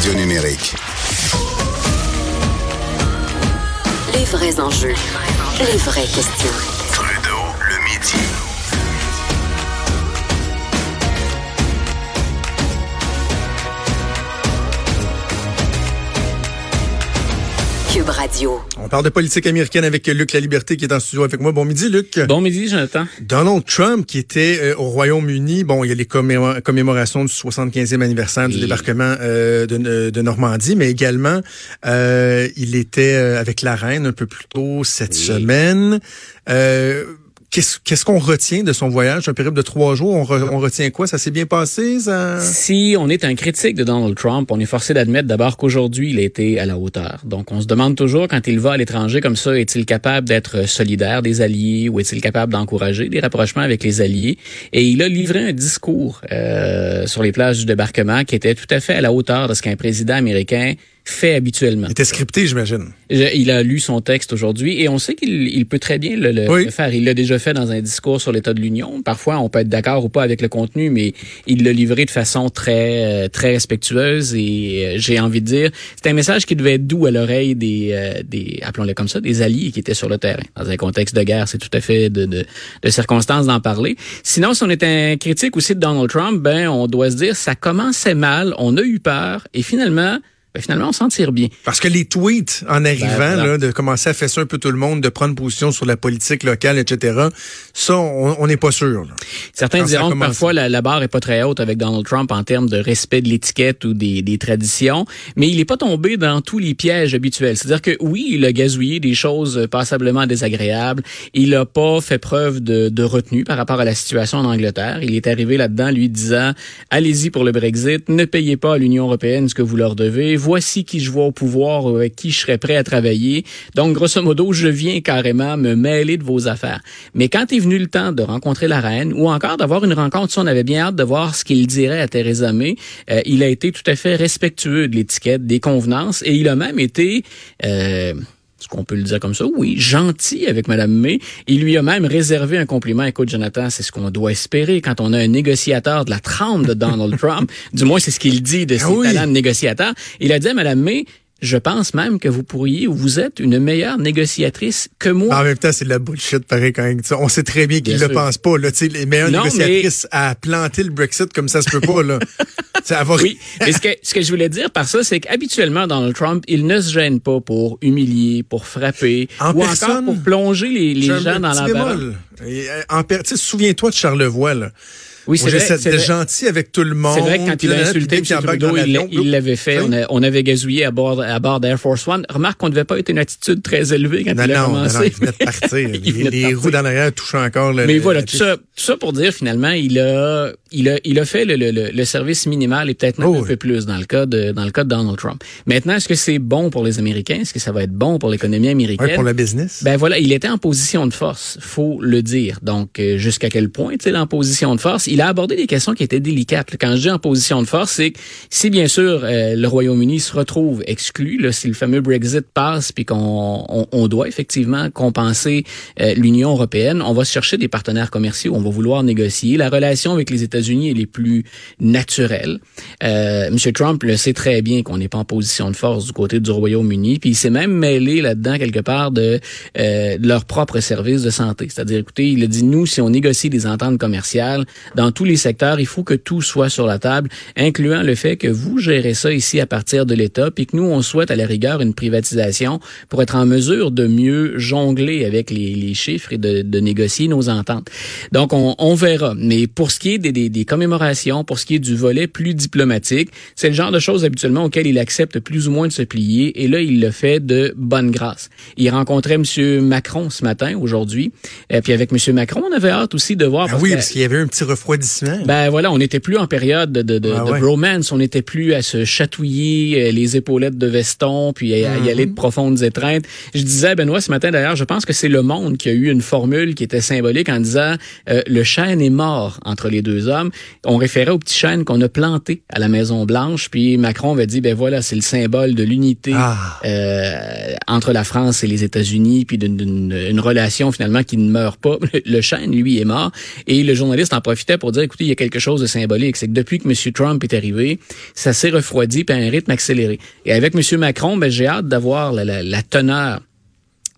radio numérique. Les vrais enjeux, les vraies questions. Trudeau, le midi. Cube Radio. On parle de politique américaine avec Luc La Liberté qui est en studio avec moi. Bon midi, Luc. Bon midi, Jonathan. Donald Trump qui était euh, au Royaume-Uni. Bon, il y a les commémo- commémorations du 75e anniversaire du débarquement euh, de, euh, de Normandie, mais également euh, il était avec la reine un peu plus tôt cette Oui. semaine. Qu'est-ce qu'on retient de son voyage, un périple de trois jours? On, re- on retient quoi? Ça s'est bien passé? Si on est un critique de Donald Trump, on est forcé d'admettre d'abord qu'aujourd'hui, il a été à la hauteur. Donc, on se demande toujours, quand il va à l'étranger comme ça, est-il capable d'être solidaire des alliés ou est-il capable d'encourager des rapprochements avec les alliés? Et il a livré un discours euh, sur les plages du débarquement qui était tout à fait à la hauteur de ce qu'un président américain fait habituellement. Il était scripté, j'imagine. Il a lu son texte aujourd'hui et on sait qu'il il peut très bien le, le- Oui. le faire. Il l'a déjà fait dans un discours sur l'état de l'Union. Parfois, on peut être d'accord ou pas avec le contenu, mais il l'a livré de façon très euh, très respectueuse et euh, j'ai envie de dire, c'est un message qui devait être doux à l'oreille des euh, des appelons-le comme ça, des alliés qui étaient sur le terrain. Dans un contexte de guerre, c'est tout à fait de, de, de circonstances d'en parler. Sinon, si on est un critique aussi de Donald Trump, ben on doit se dire ça commençait mal, on a eu peur et finalement ben, finalement, on s'en tire bien. Parce que les tweets en arrivant, Ben, voilà. là, de commencer à faire ça un peu tout le monde, de prendre position sur la politique locale, etc., ça, on n'est pas sûr. là. Certains Quand diront que parfois la, la barre est pas très haute avec Donald Trump en termes de respect de l'étiquette ou des, des traditions, mais il n'est pas tombé dans tous les pièges habituels. C'est-à-dire que oui, il a gazouillé des choses passablement désagréables. Il n'a pas fait preuve de, de retenue par rapport à la situation en Angleterre. Il est arrivé là-dedans lui disant allez-y pour le Brexit, ne payez pas à l'Union européenne ce que vous leur devez. Voici qui je vois au pouvoir, ou avec qui je serais prêt à travailler. Donc grosso modo, je viens carrément me mêler de vos affaires. Mais quand est venu le temps de rencontrer la reine ou encore d'avoir une rencontre, ça, on avait bien hâte de voir ce qu'il dirait à Theresa May. Euh, il a été tout à fait respectueux de l'étiquette, des convenances, et il a même été euh, est-ce qu'on peut le dire comme ça? Oui, gentil avec Madame May. Il lui a même réservé un compliment. Écoute, Jonathan, c'est ce qu'on doit espérer quand on a un négociateur de la trempe de Donald Trump. Du moins, c'est ce qu'il dit de ses Ah oui. talents de négociateur. Il a dit à Madame May, je pense même que vous pourriez ou vous êtes une meilleure négociatrice que moi. En même temps, c'est de la bullshit, pareil, quand même. On sait très bien qu'il Bien le sûr. pense pas, là. Tu sais, les meilleures Non, négociatrices à planter le Brexit comme ça se peut pas, là. Ça va Oui, mais ce que, ce que je voulais dire par ça, c'est qu'habituellement, Donald Trump, il ne se gêne pas pour humilier, pour frapper, En ou personne, encore pour plonger les, les gens dans la. Et, euh, en per- souviens-toi de Charlevoix, là. Oui, c'est vrai. j'essaie c'est d'être gentil avec tout le monde. C'est vrai que quand il a insulté M. Trudeau, il l'avait fait. On, a- on avait gazouillé à bord, à bord d'Air Force One. Remarque qu'on ne devait pas être une attitude très élevée quand Non, il a non, non, non, commencé. il venait de partir. Il les venait de les partir. roues dans l'arrière touchent encore le. Mais le- voilà, tout ça, tout ça pour dire finalement, il a, il a, il a fait le, le, le- le service minimal et peut-être même Oh un oui. peu plus dans le cas de, dans le cas de Donald Trump. Maintenant, est-ce que c'est bon pour les Américains? Est-ce que ça va être bon pour l'économie américaine? Ouais, pour le business. Ben voilà, il était en position de force, faut le dire. Donc euh, jusqu'à quel point, tu sais, en position de force, il a abordé des questions qui étaient délicates. Quand je dis en position de force, c'est que si bien sûr euh, le Royaume-Uni se retrouve exclu, là, si le fameux Brexit passe, puis qu'on on, on doit effectivement compenser euh, l'Union européenne, on va chercher des partenaires commerciaux, on va vouloir négocier. La relation avec les États-Unis est plus naturelle. Euh, M. Trump le sait très bien qu'on n'est pas en position de force du côté du Royaume-Uni, puis il s'est même mêlé là-dedans quelque part de, euh, de leur propre service de santé. C'est-à-dire, écoutez, il a dit, nous, si on négocie des ententes commerciales dans tous les secteurs, il faut que tout soit sur la table, incluant le fait que vous gérez ça ici à partir de l'État, puis que nous, on souhaite à la rigueur une privatisation pour être en mesure de mieux jongler avec les, les chiffres et de, de négocier nos ententes. Donc, on, on verra. Mais pour ce qui est des, des, des commémorations, pour ce qui est du volet plus diplomatique, c'est le genre de choses habituellement auxquelles il accepte plus ou moins de se plier. Et là, il le fait de bonne grâce. Il rencontrait M. Macron ce matin, aujourd'hui. Et puis avec M. Macron, on avait hâte aussi de voir. Ah parce oui, parce qu'il y avait un petit refroidissement. Ben voilà, on n'était plus en période de, de, de, Ah de ouais. bromance, on n'était plus à se chatouiller euh, les épaulettes de veston, puis à, y aller Mhm. de profondes étreintes. Je disais Benoît ce matin d'ailleurs, je pense que c'est le monde qui a eu une formule qui était symbolique en disant euh, le chêne est mort entre les deux hommes. On référait au petit chêne qu'on a planté à la Maison Blanche, puis Macron avait dit ben voilà, c'est le symbole de l'unité Ah. euh, entre la France et les États-Unis, puis d'une d'une- une relation finalement qui ne meurt pas. Le chêne, lui, est mort. Et le journaliste en profitait pour dire, écoutez, il y a quelque chose de symbolique. C'est que depuis que M. Trump est arrivé, ça s'est refroidi puis à un rythme accéléré. Et avec M. Macron, ben, j'ai hâte d'avoir la, la, la teneur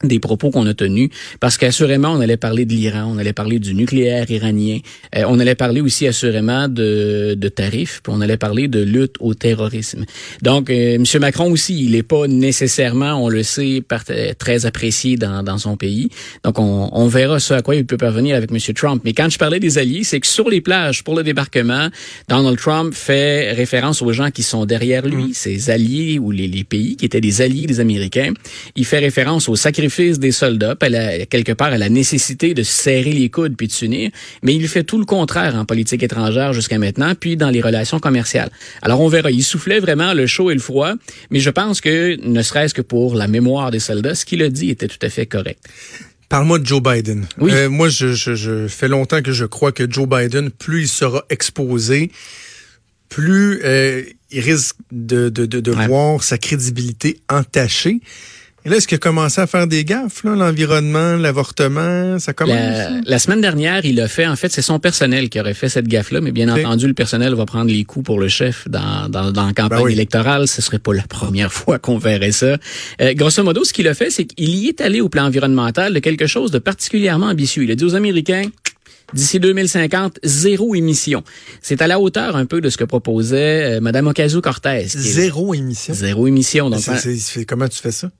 des propos qu'on a tenus, parce qu'assurément, on allait parler de l'Iran, on allait parler du nucléaire iranien, euh, on allait parler aussi assurément de, de tarifs, puis on allait parler de lutte au terrorisme. Donc, euh, M. Macron aussi, il n'est pas nécessairement, on le sait, très apprécié dans, dans son pays. Donc, on, on verra ce à quoi il peut parvenir avec M. Trump. Mais quand je parlais des alliés, c'est que sur les plages, pour le débarquement, Donald Trump fait référence aux gens qui sont derrière lui, mm. ses alliés ou les, les pays qui étaient des alliés des Américains. Il fait référence au sacrifice des soldats, quelque part à la nécessité de serrer les coudes puis de s'unir, mais il fait tout le contraire en politique étrangère jusqu'à maintenant, puis dans les relations commerciales. Alors on verra, il soufflait vraiment le chaud et le froid, mais je pense que, ne serait-ce que pour la mémoire des soldats, ce qu'il a dit était tout à fait correct. Parle-moi de Joe Biden. Oui. Euh, moi, je, je, fais longtemps que je crois que Joe Biden, plus il sera exposé, plus euh, il risque de, de, de, voir sa crédibilité entachée. Et là, est-ce qu'il a commencé à faire des gaffes, là, l'environnement, l'avortement, ça commence? La, semaine dernière, il a fait, en fait, c'est son personnel qui aurait fait cette gaffe-là, mais bien entendu, le personnel va prendre les coups pour le chef dans, dans, dans la campagne ben électorale. Ce serait pas la première fois qu'on verrait ça. Euh, grosso modo, ce qu'il a fait, c'est qu'il y est allé au plan environnemental de quelque chose de particulièrement ambitieux. Il a dit aux Américains, d'ici 2050, zéro émission. C'est à la hauteur un peu de ce que proposait euh, Mme Ocasio-Cortez. Zéro émission? Zéro émission. Donc, comment tu fais ça?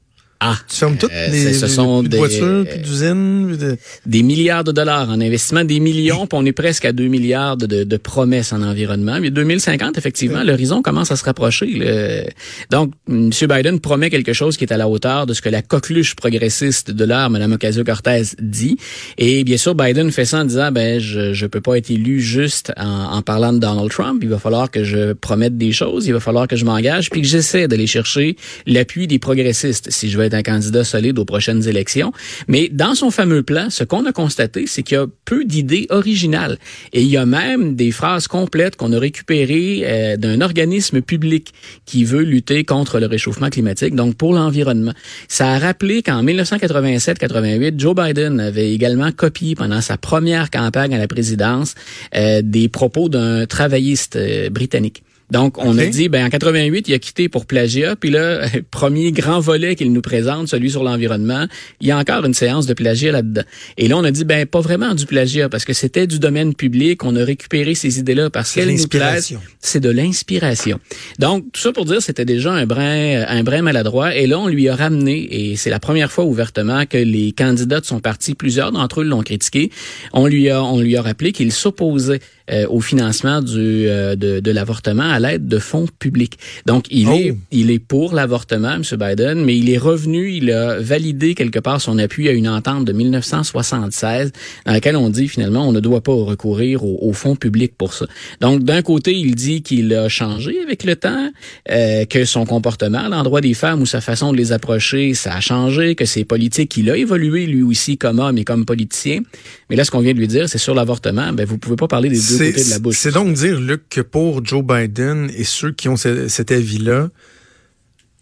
Ah, euh, les, ce sont des, voitures, plus d'usines, des milliards de dollars en investissement, des millions, puis on est presque à 2 milliards de, de, promesses en environnement. Mais 2050, effectivement, l'horizon commence à se rapprocher. Donc, M. Biden promet quelque chose qui est à la hauteur de ce que la coqueluche progressiste de l'heure, Mme Ocasio-Cortez, dit. Et bien sûr, Biden fait ça en disant, ben, je je peux pas être élu juste en, en parlant de Donald Trump. Il va falloir que je promette des choses, il va falloir que je m'engage, puis que j'essaie d'aller chercher l'appui des progressistes si je veux un candidat solide aux prochaines élections. Mais dans son fameux plan, ce qu'on a constaté, c'est qu'il y a peu d'idées originales. Et il y a même des phrases complètes qu'on a récupérées euh, d'un organisme public qui veut lutter contre le réchauffement climatique, donc pour l'environnement. Ça a rappelé qu'en 1987-88, Joe Biden avait également copié pendant sa première campagne à la présidence euh, des propos d'un travailliste euh, britannique. Donc, on a dit, ben en 88, il a quitté pour plagiat, puis là, premier grand volet qu'il nous présente, celui sur l'environnement, il y a encore une séance de plagiat là-dedans. Et là, on a dit, ben pas vraiment du plagiat, parce que c'était du domaine public, on a récupéré ces idées-là parce qu'elles nous plaisent. C'est de l'inspiration. Donc, tout ça pour dire, c'était déjà un brin, un brin maladroit, et là, on lui a ramené, et c'est la première fois ouvertement que les candidats de son parti, plusieurs d'entre eux l'ont critiqué, on lui a, on lui a rappelé qu'il s'opposait euh, au financement du, euh, de, de l'avortement l'aide de fonds publics. Donc, il est oh. il est pour l'avortement, M. Biden, mais il est revenu, il a validé quelque part son appui à une entente de 1976 dans laquelle on dit finalement on ne doit pas recourir aux, fonds publics pour ça. Donc, d'un côté, il dit qu'il a changé avec le temps, euh, que son comportement à l'endroit des femmes ou sa façon de les approcher, ça a changé, que ses politiques, il a évolué lui aussi comme homme et comme politicien. Mais là, ce qu'on vient de lui dire, c'est sur l'avortement, ben vous pouvez pas parler des deux c'est donc dire, Luc, que pour Joe Biden et ceux qui ont cet avis-là,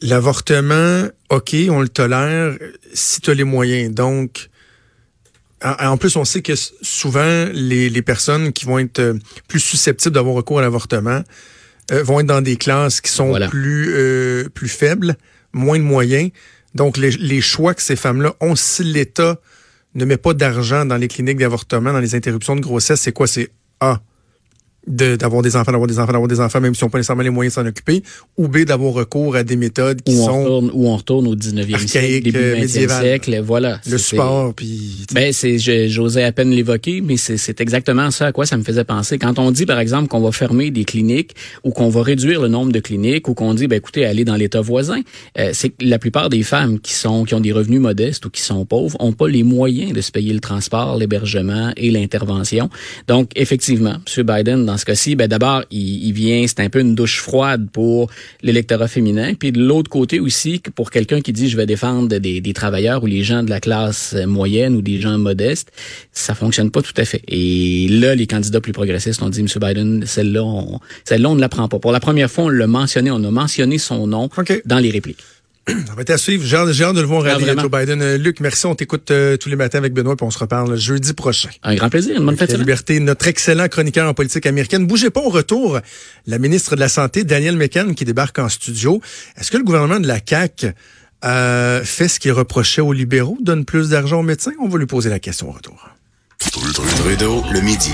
l'avortement, OK, on le tolère si tu as les moyens. Donc, en plus, on sait que souvent, les, personnes qui vont être euh, plus susceptibles d'avoir recours à l'avortement euh, vont être dans des classes qui sont plus, euh, plus faibles, moins de moyens. Donc, les, les choix que ces femmes-là ont, si l'État ne met pas d'argent dans les cliniques d'avortement, dans les interruptions de grossesse, c'est quoi? C'est A, d'avoir des enfants, d'avoir des enfants, d'avoir des enfants, même si on n'a pas nécessairement les moyens de s'en occuper, ou B, d'avoir recours à des méthodes qui où sont... On retourne, où on retourne au 19e siècle, début 20e siècle, voilà. Le sport, puis... Ben, c'est, j'osais à peine l'évoquer, mais c'est exactement ça à quoi ça me faisait penser. Quand on dit, par exemple, qu'on va fermer des cliniques, ou qu'on va réduire le nombre de cliniques, ou qu'on dit, ben écoutez, allez dans l'État voisin, euh, c'est que la plupart des femmes qui sont qui ont des revenus modestes ou qui sont pauvres ont pas les moyens de se payer le transport, l'hébergement et l'intervention. Donc, effectivement, M. Biden, dans ce cas-ci, ben d'abord, il, il, vient, c'est un peu une douche froide pour l'électorat féminin. Puis de l'autre côté aussi, pour quelqu'un qui dit je vais défendre des, des, travailleurs ou les gens de la classe moyenne ou des gens modestes, ça fonctionne pas tout à fait. Et là, les candidats plus progressistes ont dit, M. Biden, celle-là, on, celle-là, on ne la prend pas. Pour la première fois, on l'a mentionné, on a mentionné son nom dans les répliques. Ça va être à suivre. J'ai hâte, de le voir Ah, vraiment. Joe Biden. Euh, Luc, merci. On t'écoute euh, tous les matins avec Benoît, puis on se reparle jeudi prochain. Un grand plaisir. Une bonne fête de La semaine. liberté, notre excellent chroniqueur en politique américaine. Bougez pas au retour. La ministre de la Santé, Danielle McCann, qui débarque en studio. Est-ce que le gouvernement de la CAQ euh, fait ce qu'il reprochait aux libéraux, donne plus d'argent aux médecins? On va lui poser la question au retour. Trudeau, le midi.